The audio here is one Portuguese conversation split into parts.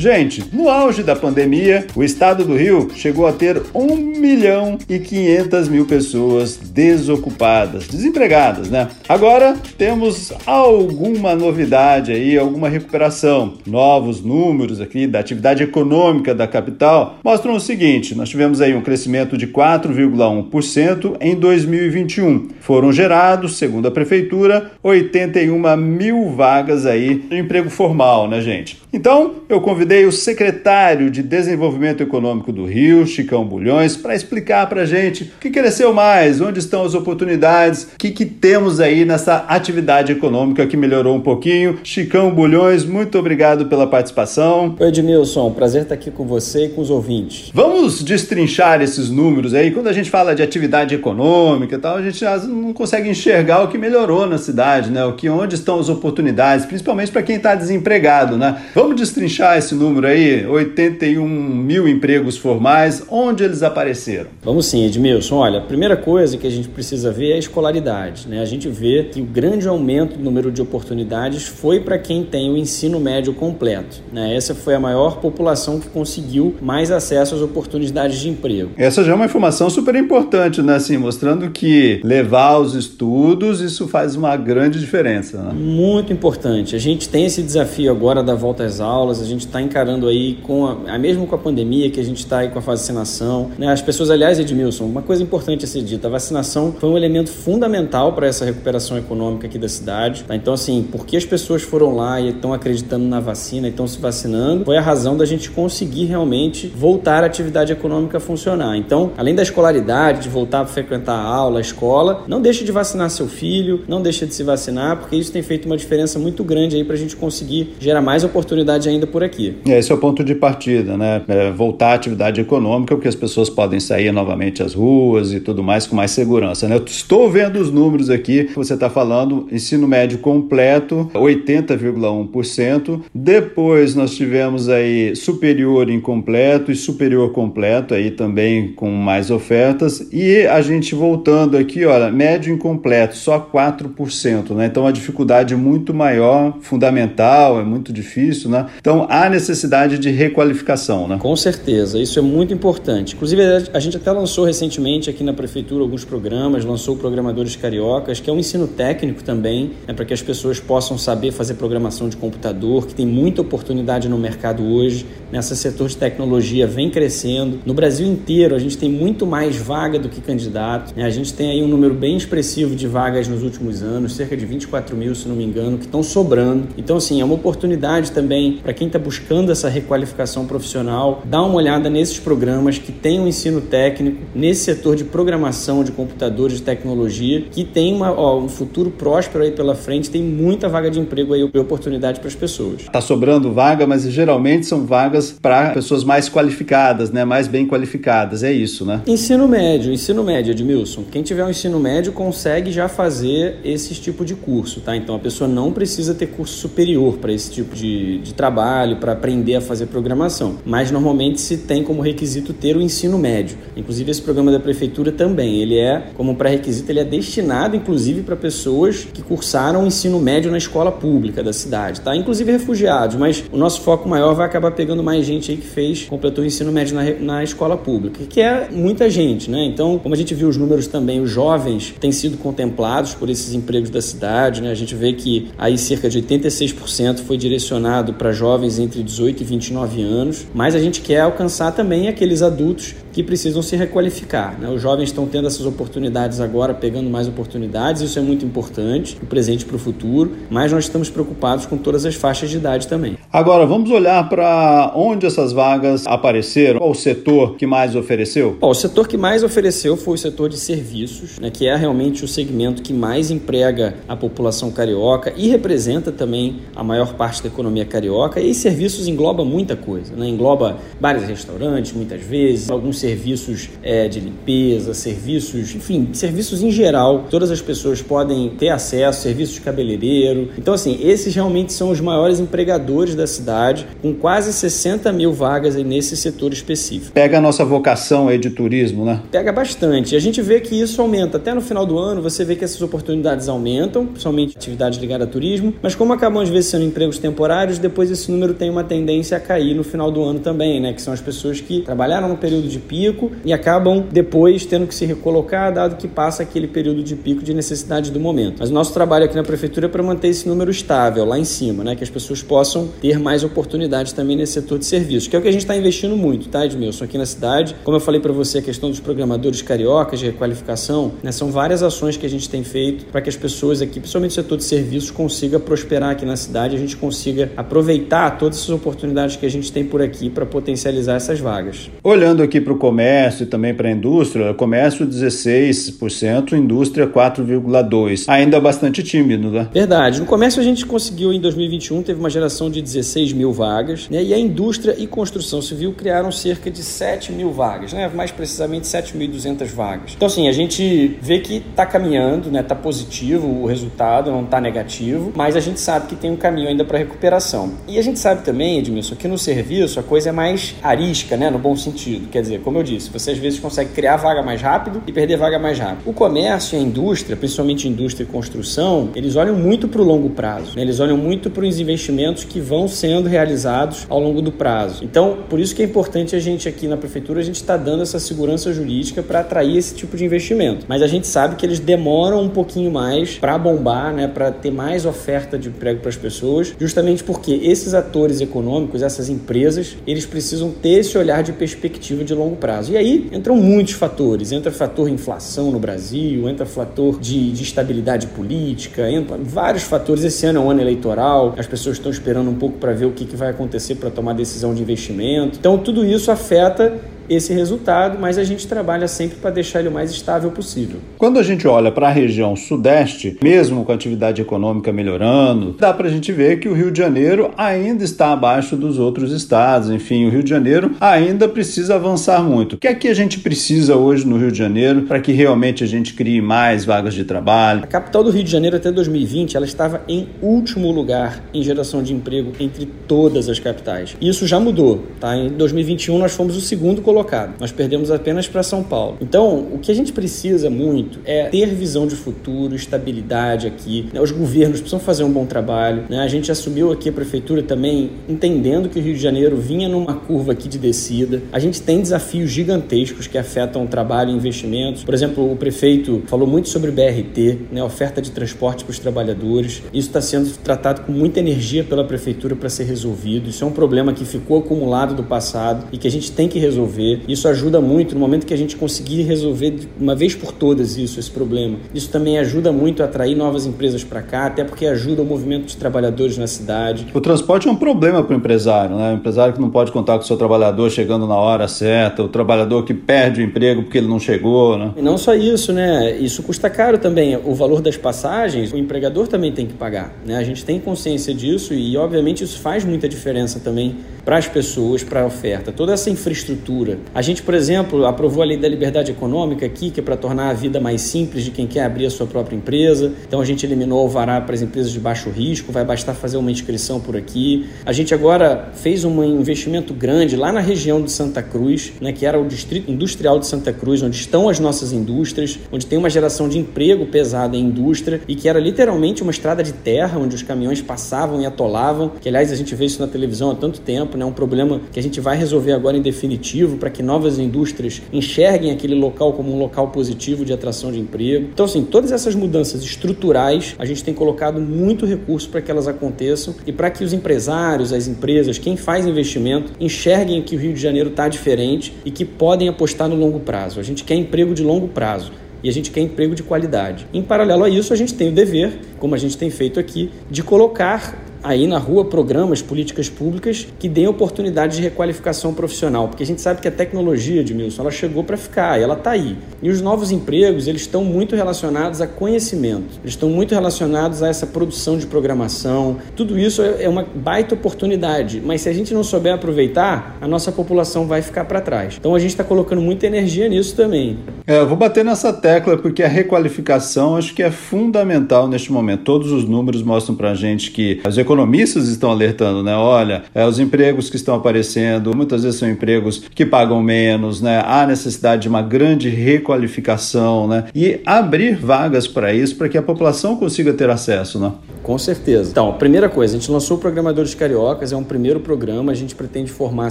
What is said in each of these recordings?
Gente, no auge da pandemia, o estado do Rio chegou a ter 1 milhão e 500 mil pessoas desocupadas, desempregadas, né? Agora temos alguma novidade aí, alguma recuperação. Novos números aqui da atividade econômica da capital mostram o seguinte: nós tivemos aí um crescimento de 4,1% em 2021. Foram gerados, segundo a prefeitura, 81 mil vagas aí de emprego formal, né, gente? Então, eu convido convidei o secretário de Desenvolvimento Econômico do Rio, Chicão Bulhões, para explicar para a gente o que cresceu mais, onde estão as oportunidades, o que, que temos aí nessa atividade econômica que melhorou um pouquinho. Chicão Bulhões, muito obrigado pela participação. Oi, Edmilson, prazer estar aqui com você e com os ouvintes. Vamos destrinchar esses números aí. Quando a gente fala de atividade econômica e tal, a gente não consegue enxergar o que melhorou na cidade, né? O que, onde estão as oportunidades, principalmente para quem está desempregado, né? Vamos destrinchar esse número aí, 81 mil empregos formais, onde eles apareceram? Vamos sim, Edmilson. Olha, a primeira coisa que a gente precisa ver é a escolaridade. Né? A gente vê que o grande aumento do número de oportunidades foi para quem tem o ensino médio completo. Né? Essa foi a maior população que conseguiu mais acesso às oportunidades de emprego. Essa já é uma informação super importante, né? Assim, mostrando que levar os estudos, isso faz uma grande diferença. Né? Muito importante. A gente tem esse desafio agora da volta às aulas, a gente está encarando aí com a, mesmo com a pandemia que a gente está aí com a vacinação, né? As pessoas, aliás, Edmilson, uma coisa importante a ser dita, a vacinação foi um elemento fundamental para essa recuperação econômica aqui da cidade, tá? Então, assim, porque as pessoas foram lá e estão acreditando na vacina e estão se vacinando, foi a razão da gente conseguir realmente voltar a atividade econômica a funcionar. Então, além da escolaridade, de voltar a frequentar a aula, a escola, não deixe de vacinar seu filho, não deixe de se vacinar, porque isso tem feito uma diferença muito grande aí para a gente conseguir gerar mais oportunidade ainda por aqui. É, esse é o ponto de partida, né? É voltar à atividade econômica, porque as pessoas podem sair novamente às ruas e tudo mais com mais segurança, né? Eu estou vendo os números aqui, você está falando ensino médio completo, 80,1%. Depois nós tivemos aí superior incompleto e superior completo, aí também com mais ofertas. E a gente voltando aqui, olha, médio incompleto, só 4%, né? Então a dificuldade muito maior, fundamental, é muito difícil, né? Então há necessidade necessidade de requalificação, né? Com certeza, isso é muito importante. Inclusive, a gente até lançou recentemente aqui na prefeitura alguns programas, lançou o Programadores Cariocas, que é um ensino técnico também, né, para que as pessoas possam saber fazer programação de computador, que tem muita oportunidade no mercado hoje. Nesse setor de tecnologia vem crescendo. No Brasil inteiro, a gente tem muito mais vaga do que candidato. Né? A gente tem aí um número bem expressivo de vagas nos últimos anos, cerca de 24 mil, se não me engano, que estão sobrando. Então, assim, é uma oportunidade também para quem está buscando buscando essa requalificação profissional, dá uma olhada nesses programas que tem um ensino técnico nesse setor de programação de computadores, de tecnologia, que tem uma, ó, um futuro próspero aí pela frente, tem muita vaga de emprego aí, oportunidade para as pessoas. Está sobrando vaga, mas geralmente são vagas para pessoas mais qualificadas, né? mais bem qualificadas, é isso, né? Ensino médio, ensino médio, Edmilson. Quem tiver um ensino médio consegue já fazer esse tipo de curso, tá? Então a pessoa não precisa ter curso superior para esse tipo de, de trabalho, para aprender a fazer programação, mas normalmente se tem como requisito ter o ensino médio. Inclusive esse programa da prefeitura também, ele é como pré-requisito, ele é destinado inclusive para pessoas que cursaram o ensino médio na escola pública da cidade, tá? Inclusive refugiados, mas o nosso foco maior vai acabar pegando mais gente aí que fez, completou o ensino médio na, na escola pública, que é muita gente, né? Então, como a gente viu os números também, os jovens têm sido contemplados por esses empregos da cidade, né? A gente vê que aí cerca de 86% foi direcionado para jovens entre 18 18 e 29 anos, mas a gente quer alcançar também aqueles adultos que precisam se requalificar. Né? Os jovens estão tendo essas oportunidades agora, pegando mais oportunidades, isso é muito importante, o presente para o futuro, mas nós estamos preocupados com todas as faixas de idade também. Agora, vamos olhar para onde essas vagas apareceram, qual o setor que mais ofereceu? Bom, o setor que mais ofereceu foi o setor de serviços, né, que é realmente o segmento que mais emprega a população carioca e representa também a maior parte da economia carioca, e serviços engloba muita coisa, né? engloba bares e restaurantes, muitas vezes, alguns serviços é, de limpeza, serviços, enfim, serviços em geral. Todas as pessoas podem ter acesso, serviços de cabeleireiro. Então, assim, esses realmente são os maiores empregadores da cidade, com quase 60 mil vagas nesse setor específico. Pega a nossa vocação aí de turismo, né? Pega bastante. A gente vê que isso aumenta. Até no final do ano, você vê que essas oportunidades aumentam, principalmente atividades ligadas a turismo, mas como acabam às vezes sendo empregos temporários, depois esse número tem uma tendência a cair no final do ano também, né? Que são as pessoas que trabalharam no período de pico e acabam depois tendo que se recolocar, dado que passa aquele período de pico de necessidade do momento. Mas o nosso trabalho aqui na prefeitura é para manter esse número estável lá em cima, né? Que as pessoas possam ter mais oportunidades também nesse setor de serviços, que é o que a gente está investindo muito, tá, Edmilson? Aqui na cidade, como eu falei para você, a questão dos programadores cariocas de requalificação, né? São várias ações que a gente tem feito para que as pessoas aqui, principalmente o setor de serviços, consiga prosperar aqui na cidade, a gente consiga aproveitar todas essas oportunidades que a gente tem por aqui para potencializar essas vagas. Olhando aqui para o comércio e também para a indústria, comércio 16%, indústria 4,2%. Ainda bastante tímido, né? Verdade. No comércio a gente conseguiu em 2021, teve uma geração de 16 mil vagas, né? E a indústria e construção civil criaram cerca de 7 mil vagas, né? Mais precisamente 7.200 vagas. Então, assim, a gente vê que está caminhando, né? Está positivo o resultado, não está negativo, mas a gente sabe que tem um caminho ainda para recuperação. E a gente sabe também, Edmilson, que no serviço a coisa é mais arisca, né? No bom sentido. Quer dizer, como eu disse, você às vezes consegue criar vaga mais rápido e perder vaga mais rápido. O comércio e a indústria, principalmente indústria e construção, eles olham muito para o longo prazo. Né? Eles olham muito para os investimentos que vão sendo realizados ao longo do prazo. Então, por isso que é importante a gente aqui na prefeitura, a gente está dando essa segurança jurídica para atrair esse tipo de investimento. Mas a gente sabe que eles demoram um pouquinho mais para bombar, né? para ter mais oferta de emprego para as pessoas, justamente porque esses atores econômicos, essas empresas, eles precisam ter esse olhar de perspectiva de longo prazo. E aí entram muitos fatores. Entra fator inflação no Brasil, entra fator de, de estabilidade política, entra vários fatores. Esse ano é um ano eleitoral, as pessoas estão esperando um pouco para ver o que, que vai acontecer para tomar decisão de investimento. Então, tudo isso afeta esse resultado, mas a gente trabalha sempre para deixar ele o mais estável possível. Quando a gente olha para a região sudeste, mesmo com a atividade econômica melhorando, dá para a gente ver que o Rio de Janeiro ainda está abaixo dos outros estados. Enfim, o Rio de Janeiro ainda precisa avançar muito. O que é que a gente precisa hoje no Rio de Janeiro para que realmente a gente crie mais vagas de trabalho? A capital do Rio de Janeiro até 2020 ela estava em último lugar em geração de emprego entre todas as capitais. Isso já mudou, tá? Em 2021 nós fomos o segundo colocado colocado. Nós perdemos apenas para São Paulo. Então, o que a gente precisa muito é ter visão de futuro, estabilidade aqui. Né? Os governos precisam fazer um bom trabalho. Né? A gente assumiu aqui a prefeitura também entendendo que o Rio de Janeiro vinha numa curva aqui de descida. A gente tem desafios gigantescos que afetam o trabalho e investimentos. Por exemplo, o prefeito falou muito sobre BRT, né? oferta de transporte para os trabalhadores. Isso está sendo tratado com muita energia pela prefeitura para ser resolvido. Isso é um problema que ficou acumulado do passado e que a gente tem que resolver resolver. Isso ajuda muito no momento que a gente conseguir resolver uma vez por todas isso, esse problema. Isso também ajuda muito a atrair novas empresas para cá, até porque ajuda o movimento de trabalhadores na cidade. O transporte é um problema para o empresário, né? O empresário que não pode contar com o seu trabalhador chegando na hora certa, o trabalhador que perde o emprego porque ele não chegou, né? E não só isso, né? Isso custa caro também. O valor das passagens, o empregador também tem que pagar, né? A gente tem consciência disso e, obviamente, isso faz muita diferença também para as pessoas, para a oferta. Toda essa infraestrutura a gente, por exemplo, aprovou a lei da liberdade econômica aqui, que é para tornar a vida mais simples de quem quer abrir a sua própria empresa. Então a gente eliminou o alvará para as empresas de baixo risco, vai bastar fazer uma inscrição por aqui. A gente agora fez um investimento grande lá na região de Santa Cruz, né, que era o distrito industrial de Santa Cruz, onde estão as nossas indústrias, onde tem uma geração de emprego pesada em indústria e que era literalmente uma estrada de terra onde os caminhões passavam e atolavam, que aliás a gente vê isso na televisão há tanto tempo, né, um problema que a gente vai resolver agora em definitivo para que novas indústrias enxerguem aquele local como um local positivo de atração de emprego. Então, assim, todas essas mudanças estruturais, a gente tem colocado muito recurso para que elas aconteçam e para que os empresários, as empresas, quem faz investimento, enxerguem que o Rio de Janeiro está diferente e que podem apostar no longo prazo. A gente quer emprego de longo prazo e a gente quer emprego de qualidade. Em paralelo a isso, a gente tem o dever, como a gente tem feito aqui, de colocar aí na rua programas, políticas públicas que deem oportunidade de requalificação profissional, porque a gente sabe que a tecnologia, Edmilson, ela chegou para ficar, ela está aí. E os novos empregos, eles estão muito relacionados a conhecimento, eles estão muito relacionados a essa produção de programação. Tudo isso é uma baita oportunidade, mas se a gente não souber aproveitar, a nossa população vai ficar para trás. Então a gente está colocando muita energia nisso também. É, eu vou bater nessa tecla porque a requalificação acho que é fundamental neste momento. Todos os números mostram para a gente que os economistas estão alertando, né? Olha, é, os empregos que estão aparecendo muitas vezes são empregos que pagam menos, né? Há necessidade de uma grande requalificação, né? E abrir vagas para isso, para que a população consiga ter acesso, né? Com certeza. Então, primeira coisa, a gente lançou o Programadores Cariocas, é um primeiro programa, a gente pretende formar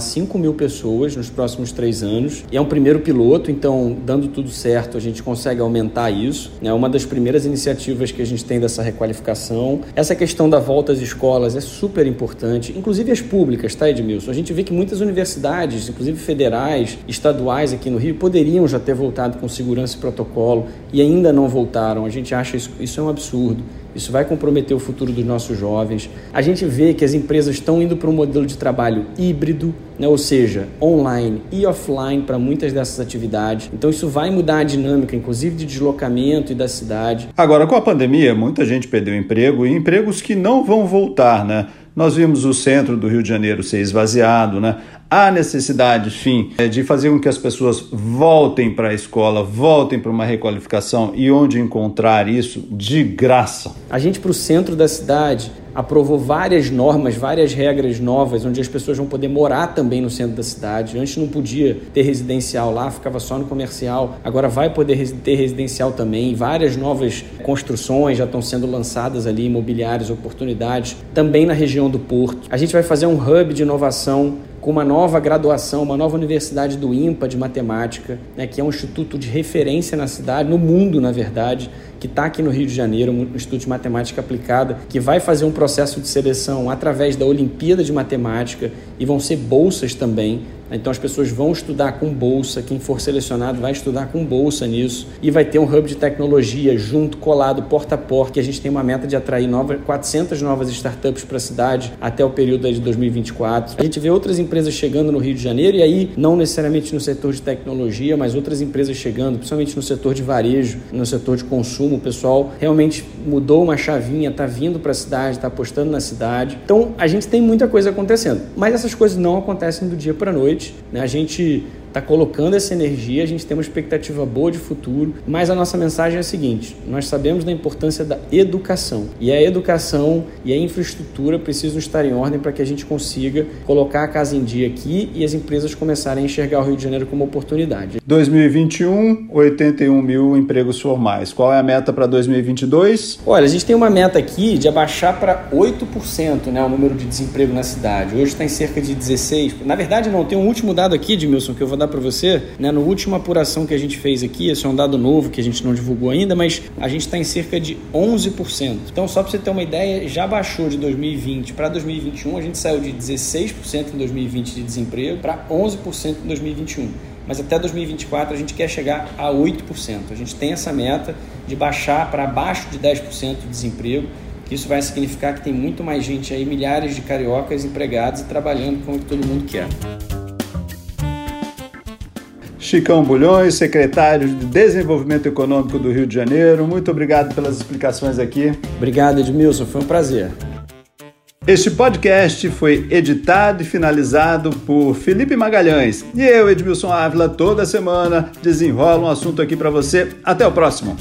5 mil pessoas nos próximos três anos, e é um primeiro piloto, então, dando tudo certo, a gente consegue aumentar isso. É uma das primeiras iniciativas que a gente tem dessa requalificação. Essa questão da volta às escolas é super importante, inclusive as públicas, tá, Edmilson? A gente vê que muitas universidades, inclusive federais, estaduais aqui no Rio, poderiam já ter voltado com segurança e protocolo e ainda não voltaram. A gente acha isso, isso é um absurdo. Isso vai comprometer o futuro dos nossos jovens. A gente vê que as empresas estão indo para um modelo de trabalho híbrido, né? ou seja, online e offline para muitas dessas atividades. Então isso vai mudar a dinâmica, inclusive de deslocamento e da cidade. Agora, com a pandemia, muita gente perdeu emprego e empregos que não vão voltar, né? Nós vimos o centro do Rio de Janeiro ser esvaziado, né? Há necessidade, enfim, é, de fazer com que as pessoas voltem para a escola, voltem para uma requalificação e onde encontrar isso de graça. A gente para o centro da cidade aprovou várias normas, várias regras novas, onde as pessoas vão poder morar também no centro da cidade. Antes não podia ter residencial lá, ficava só no comercial. Agora vai poder ter residencial também. Várias novas construções já estão sendo lançadas ali, imobiliárias, oportunidades, também na região do Porto. A gente vai fazer um hub de inovação com uma nova graduação, uma nova universidade do IMPA de matemática, né, que é um instituto de referência na cidade, no mundo, na verdade, que está aqui no Rio de Janeiro, um Instituto de Matemática Aplicada, que vai fazer um processo de seleção através da Olimpíada de Matemática e vão ser bolsas também então as pessoas vão estudar com bolsa, quem for selecionado vai estudar com bolsa nisso e vai ter um hub de tecnologia junto, colado, porta a porta, que a gente tem uma meta de atrair nova, 400 novas startups para a cidade até o período de 2024. A gente vê outras empresas chegando no Rio de Janeiro e aí não necessariamente no setor de tecnologia, mas outras empresas chegando, principalmente no setor de varejo, no setor de consumo, o pessoal realmente mudou uma chavinha, está vindo para a cidade, está apostando na cidade. Então a gente tem muita coisa acontecendo, mas essas coisas não acontecem do dia para a noite Né? A gente está colocando essa energia, a gente tem uma expectativa boa de futuro, mas a nossa mensagem é a seguinte: nós sabemos da importância da educação e a educação e a infraestrutura precisam estar em ordem para que a gente consiga colocar a casa em dia aqui e as empresas começarem a enxergar o Rio de Janeiro como oportunidade. 2021, 81 mil empregos formais. Qual é a meta para 2022? Olha, a gente tem uma meta aqui de abaixar para 8% né, o número de desemprego na cidade. Hoje está em cerca de 16%. Na verdade, não, tem um último dado aqui, Edmilson, que eu vou dar para você, né, no última apuração que a gente fez aqui, esse é um dado novo que a gente não divulgou ainda, mas a gente está em cerca de 11%. Então, só para você ter uma ideia, já baixou de 2020 para 2021, a gente saiu de 16% em 2020 de desemprego para 11% em 2021 mas até 2024 a gente quer chegar a 8%. A gente tem essa meta de baixar para abaixo de 10% de desemprego. Isso vai significar que tem muito mais gente aí, milhares de cariocas empregados e trabalhando como todo mundo quer. Chicão Bulhões, secretário de Desenvolvimento Econômico do Rio de Janeiro. Muito obrigado pelas explicações aqui. Obrigado, Edmilson. Foi um prazer. Este podcast foi editado e finalizado por Felipe Magalhães. E eu, Edmilson Ávila, toda semana desenrola um assunto aqui para você. Até o próximo.